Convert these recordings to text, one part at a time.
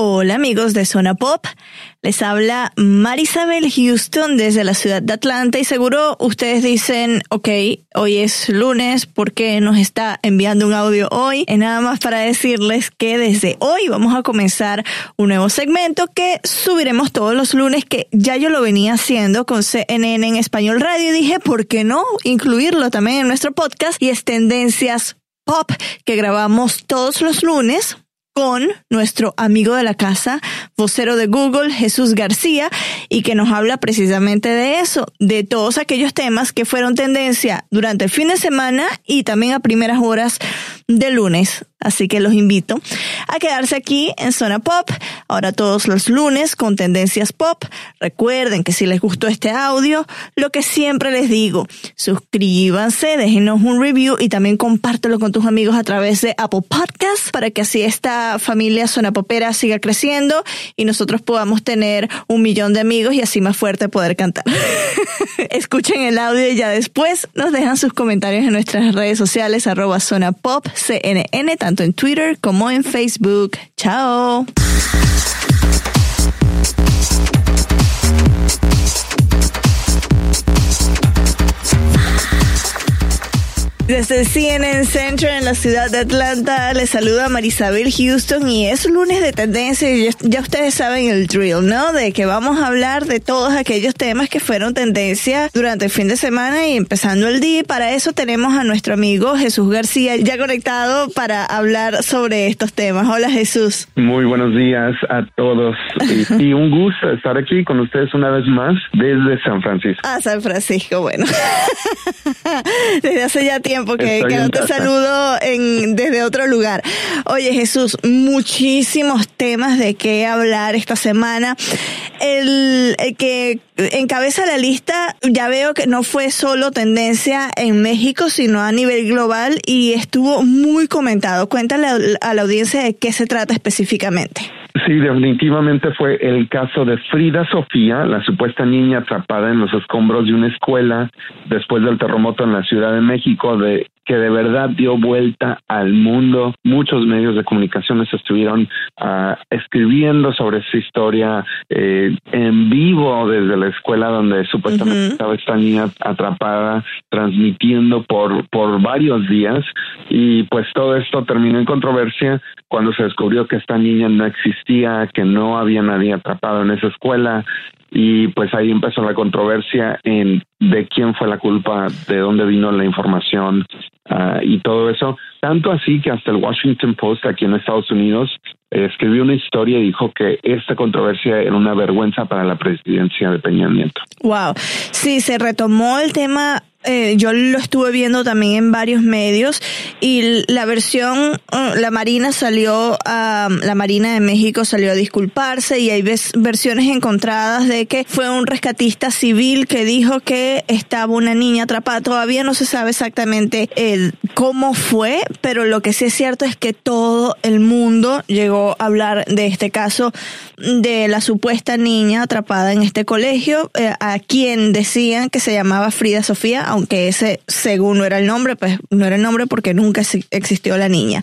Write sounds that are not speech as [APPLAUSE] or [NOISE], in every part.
Hola amigos de Zona Pop, les habla Marisabel Houston desde la ciudad de Atlanta y seguro ustedes dicen, ok, hoy es lunes, ¿por qué nos está enviando un audio hoy? Y nada más para decirles que desde hoy vamos a comenzar un nuevo segmento que subiremos todos los lunes que ya yo lo venía haciendo con CNN en español radio y dije, ¿por qué no incluirlo también en nuestro podcast? Y es Tendencias Pop que grabamos todos los lunes con nuestro amigo de la casa, vocero de Google, Jesús García, y que nos habla precisamente de eso, de todos aquellos temas que fueron tendencia durante el fin de semana y también a primeras horas de lunes. Así que los invito a quedarse aquí en Zona Pop, ahora todos los lunes con tendencias pop. Recuerden que si les gustó este audio, lo que siempre les digo, suscríbanse, déjenos un review y también compártelo con tus amigos a través de Apple Podcasts para que así esta familia Zona Popera siga creciendo y nosotros podamos tener un millón de amigos y así más fuerte poder cantar. [LAUGHS] Escuchen el audio y ya después nos dejan sus comentarios en nuestras redes sociales arroba Zona Pop CNN tanto en Twitter como en Facebook. Chao. Desde CNN Center en la ciudad de Atlanta les saluda Marisabel Houston y es lunes de tendencia y ya ustedes saben el drill, ¿no? De que vamos a hablar de todos aquellos temas que fueron tendencia durante el fin de semana y empezando el día. Para eso tenemos a nuestro amigo Jesús García ya conectado para hablar sobre estos temas. Hola Jesús. Muy buenos días a todos [LAUGHS] y, un gusto estar aquí con ustedes una vez más desde San Francisco. Ah, San Francisco, bueno. [LAUGHS] desde hace ya tiempo porque que, no te saludo en, desde otro lugar. Oye Jesús, muchísimos temas de qué hablar esta semana. El, el que encabeza la lista, ya veo que no fue solo tendencia en México, sino a nivel global y estuvo muy comentado. Cuéntale a la audiencia de qué se trata específicamente. Sí, definitivamente fue el caso de Frida Sofía, la supuesta niña atrapada en los escombros de una escuela después del terremoto en la Ciudad de México, de que de verdad dio vuelta al mundo. Muchos medios de comunicaciones estuvieron uh, escribiendo sobre esa historia eh, en vivo desde la escuela donde supuestamente estaba esta niña atrapada, transmitiendo por, por varios días. Y pues todo esto terminó en controversia cuando se descubrió que esta niña no existía, que no había nadie atrapado en esa escuela y pues ahí empezó la controversia en de quién fue la culpa, de dónde vino la información uh, y todo eso. Tanto así que hasta el Washington Post aquí en Estados Unidos eh, escribió una historia y dijo que esta controversia era una vergüenza para la presidencia de Peña Nieto. Wow. Sí, se retomó el tema eh, yo lo estuve viendo también en varios medios y la versión, uh, la Marina salió a, la Marina de México salió a disculparse y hay versiones encontradas de que fue un rescatista civil que dijo que estaba una niña atrapada. Todavía no se sabe exactamente eh, cómo fue, pero lo que sí es cierto es que todo el mundo llegó a hablar de este caso de la supuesta niña atrapada en este colegio, eh, a quien decían que se llamaba Frida Sofía, aunque ese, según no era el nombre, pues no era el nombre porque nunca existió la niña.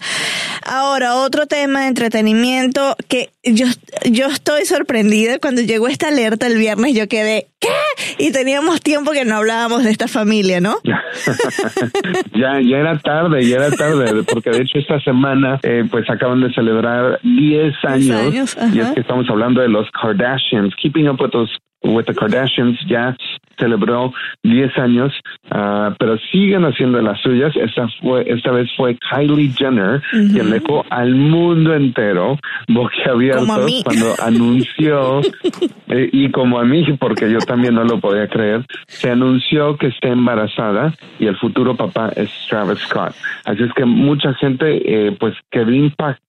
Ahora, otro tema de entretenimiento que yo, yo estoy sorprendida cuando llegó esta alerta el viernes, yo quedé, ¿qué? Y teníamos tiempo que no hablábamos de esta familia, ¿no? [LAUGHS] ya, ya era tarde, ya era tarde, porque de hecho esta semana eh, pues acaban de celebrar 10 años, y es que estamos hablando de los Kardashians, Keeping Up with those with the Kardashians ya celebró 10 años, uh, pero siguen haciendo las suyas. Esta fue esta vez fue Kylie Jenner quien dejó al mundo entero boquiabierto cuando anunció [LAUGHS] eh, y como a mí porque yo también no lo podía creer, se anunció que está embarazada y el futuro papá es Travis Scott. Así es que mucha gente eh, pues quedó impactada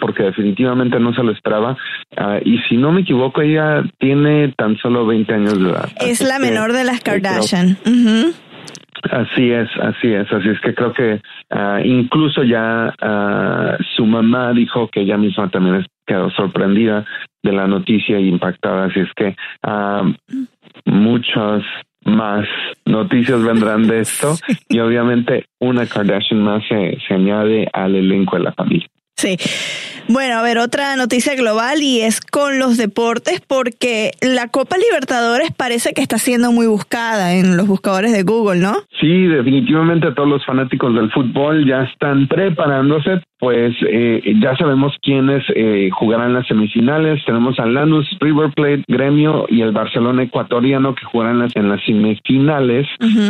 porque definitivamente no se lo esperaba. Ah, y si no me equivoco, ella tiene tan solo 20 años de edad. Es la menor de las Kardashian. Así es, así es, así es que creo que uh, incluso ya uh, su mamá dijo que ella misma también quedó sorprendida de la noticia e impactada, así es que uh, muchas más noticias vendrán de esto [LAUGHS] y obviamente una Kardashian más se, se añade al elenco de la familia. Sí. Bueno, a ver, otra noticia global y es con los deportes porque la Copa Libertadores parece que está siendo muy buscada en los buscadores de Google, ¿no? Sí, definitivamente todos los fanáticos del fútbol ya están preparándose, pues eh, ya sabemos quiénes eh, jugarán las semifinales. Tenemos a Lanús, River Plate, Gremio y el Barcelona ecuatoriano que jugarán las, en las semifinales.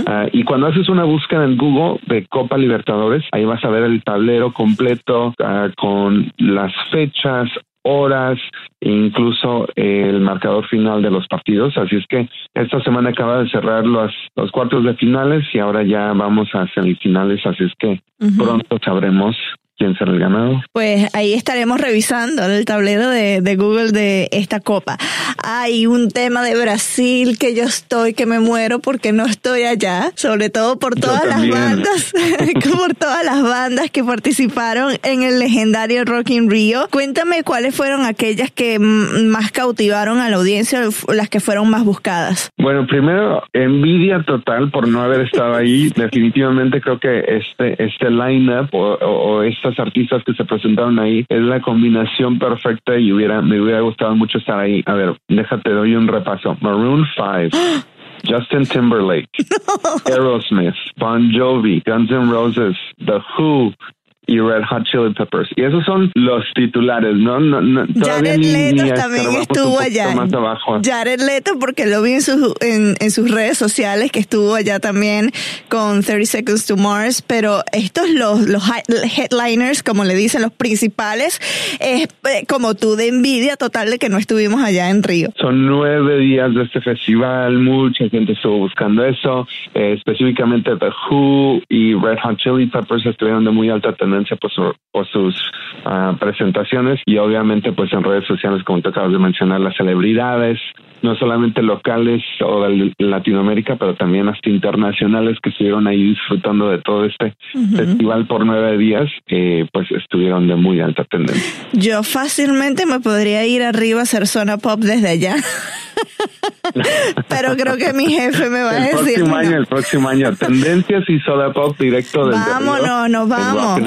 Ah, y cuando haces una búsqueda en Google de Copa Libertadores, ahí vas a ver el tablero completo uh, con las fechas, horas e incluso el marcador final de los partidos. Así es que esta semana acaba de cerrar los, los cuartos de finales y ahora ya vamos a semifinales. Así es que pronto sabremos quién será el ganador. Pues ahí estaremos revisando el tablero de, de, Google de esta copa. Hay un tema de Brasil que yo estoy, que me muero porque no estoy allá, sobre todo por todas las bandas, [LAUGHS] por todas las bandas que participaron en el legendario Rock in Rio. Cuéntame cuáles fueron aquellas que más cautivaron a la audiencia, las que fueron más buscadas. Bueno, primero, envidia total por no haber estado ahí. [LAUGHS] Definitivamente creo que este, este line-up o, o esta artistas que se presentaron ahí es la combinación perfecta y hubiera me hubiera gustado mucho estar ahí. A ver, déjate doy un repaso. Maroon 5. Justin Timberlake, [LAUGHS] Aerosmith, Bon Jovi, Guns N' Roses, The Who, y Red Hot Chili Peppers. Y esos son los titulares, ¿no? no, no Jared Leto también estuvo allá. Más abajo. Jared Leto, porque lo vi en, sus en, en, sus redes sociales, que estuvo allá también con 30 Seconds to Mars, pero estos los, los headliners, como le dicen, los principales, es eh, como tú de envidia total de que no estuvimos allá en Río. Son nueve días de este festival, mucha gente estuvo buscando eso, eh, específicamente The Who y Red Hot Chili Peppers estuvieron de muy alta tendencia por, su, por sus uh, presentaciones y obviamente pues en redes sociales como te acabas de mencionar las celebridades no solamente locales o de Latinoamérica, pero también hasta internacionales que estuvieron ahí disfrutando de todo este uh -huh. festival por nueve días, eh, pues estuvieron de muy alta tendencia. Yo fácilmente me podría ir arriba a hacer zona pop desde allá. [LAUGHS] Pero creo que mi jefe me va el a decir. Próximo no. año, el próximo año, tendencias y soda pop directo del Vámonos, nos vamos.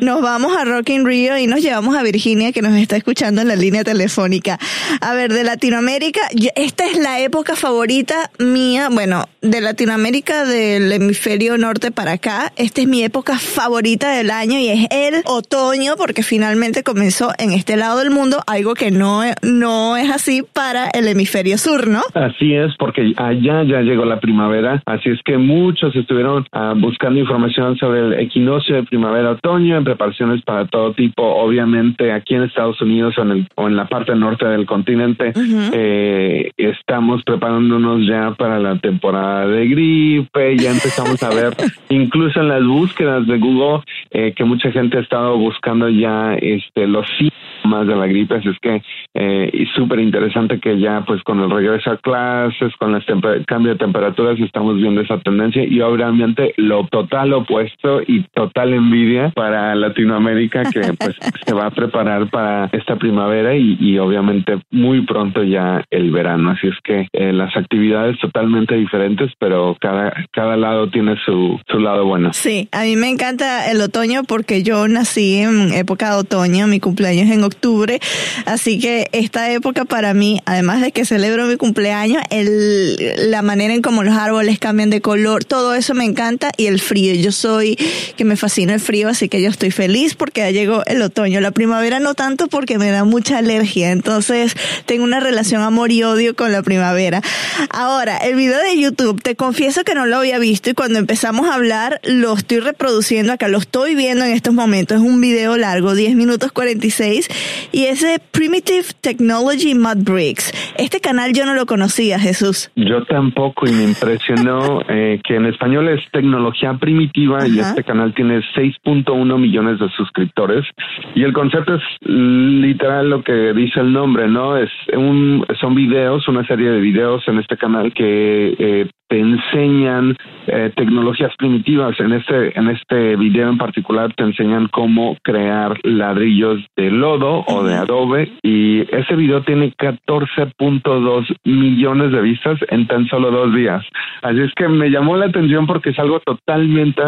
Nos vamos a Rock in Rio y nos llevamos a Virginia que nos está escuchando en la línea telefónica. A ver, de Latinoamérica, esta es la época favorita mía, bueno, de Latinoamérica del hemisferio norte para acá, esta es mi época favorita del año y es el otoño porque finalmente comenzó en este lado del mundo, algo que no, no es así para el hemisferio sur, ¿no? Así es, porque allá ya llegó la primavera, así es que muchos estuvieron uh, buscando información sobre el equinoccio de primavera-otoño en preparaciones para todo tipo, obviamente aquí en Estados Unidos o en, el, o en la parte norte del continente uh -huh. eh, estamos preparándonos ya para la temporada de gripe, ya empezamos a ver [LAUGHS] incluso en las búsquedas de Google eh, que mucha gente ha estado buscando ya este los síntomas de la gripe, así es que eh, y súper interesante que ya pues con el regreso a clases, con el cambio de temperaturas estamos viendo esa tendencia y obviamente lo total opuesto y total envidia para Latinoamérica que pues [LAUGHS] se va a preparar para esta primavera y, y obviamente muy pronto ya el verano, así es que eh, las actividades totalmente diferentes, pero cada, cada lado tiene su, su lado bueno. Sí, a mí me encanta el otoño porque yo nací en época de otoño, mi cumpleaños en octubre, así que esta época para mí, además de que celebro mi cumpleaños, el, la manera en cómo los árboles cambian de color, todo eso me encanta y el frío, yo soy que me fascina el frío, así que yo estoy feliz porque ya llegó el otoño, la primavera no tanto porque me da mucha alergia, entonces tengo una relación amor y odio con la primavera. Ahora, el video de YouTube, te confieso que no lo había visto y cuando empezamos a hablar lo estoy reproduciendo acá, lo estoy viendo en estos momentos. Es un video largo, 10 minutos 46 y ese Primitive Technology Mud Bricks. Este canal yo no lo conocía, Jesús. Yo tampoco y me impresionó [LAUGHS] eh, que en español es tecnología primitiva y este canal tiene 6.1 millones de suscriptores y el concepto es literal lo que dice el nombre, ¿no? Es un son videos, una serie de videos en este canal que eh, te enseñan eh, tecnologías primitivas. En este, en este video en particular te enseñan cómo crear ladrillos de lodo o de adobe y ese video tiene 14.2 millones de vistas en tan solo dos días. Así es que me llamó la atención porque es algo totalmente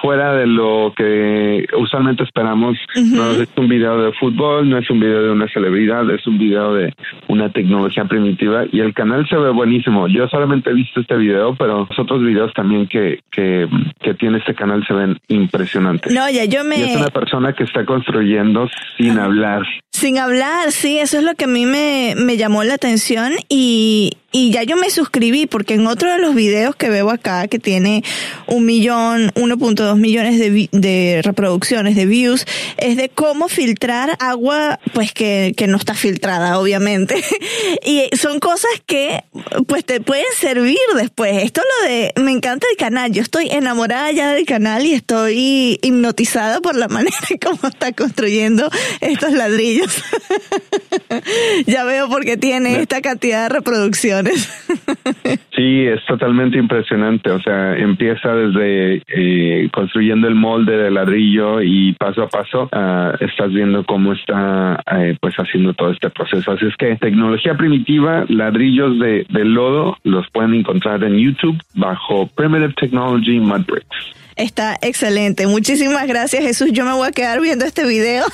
fuera de lo que usualmente esperamos. No es un video de fútbol, no es un video de una celebridad, es un video de una tecnología primitiva y el canal se ve buenísimo. Yo solamente he visto este video, pero los otros videos también que, que, que tiene este canal se ven impresionantes. No, ya yo me... es una persona que está construyendo sin hablar. Sin hablar, sí, eso es lo que a mí me, me llamó la atención y, y ya yo me suscribí porque en otro de los videos que veo acá que tiene un millón, 1.2 millones de, de reproducciones, de views, es de cómo filtrar agua pues que, que no está filtrada obviamente. [LAUGHS] y son cosas que pues te pueden servir después. Esto lo de, me encanta el canal, yo estoy enamorada ya del canal y estoy hipnotizada por la [LAUGHS] manera como está construyendo estos ladrillos. [LAUGHS] ya veo por qué tiene esta cantidad de reproducción Sí, es totalmente impresionante. O sea, empieza desde eh, construyendo el molde de ladrillo y paso a paso ah, estás viendo cómo está eh, pues haciendo todo este proceso. Así es que tecnología primitiva, ladrillos de, de lodo, los pueden encontrar en YouTube bajo Primitive Technology Mud Bricks. Está excelente. Muchísimas gracias, Jesús. Yo me voy a quedar viendo este video.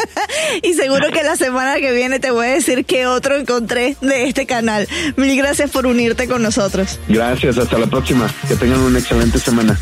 [LAUGHS] y seguro que la semana que viene te voy a decir qué otro encontré de este canal. Mil gracias por unirte con nosotros. Gracias. Hasta la próxima. Que tengan una excelente semana.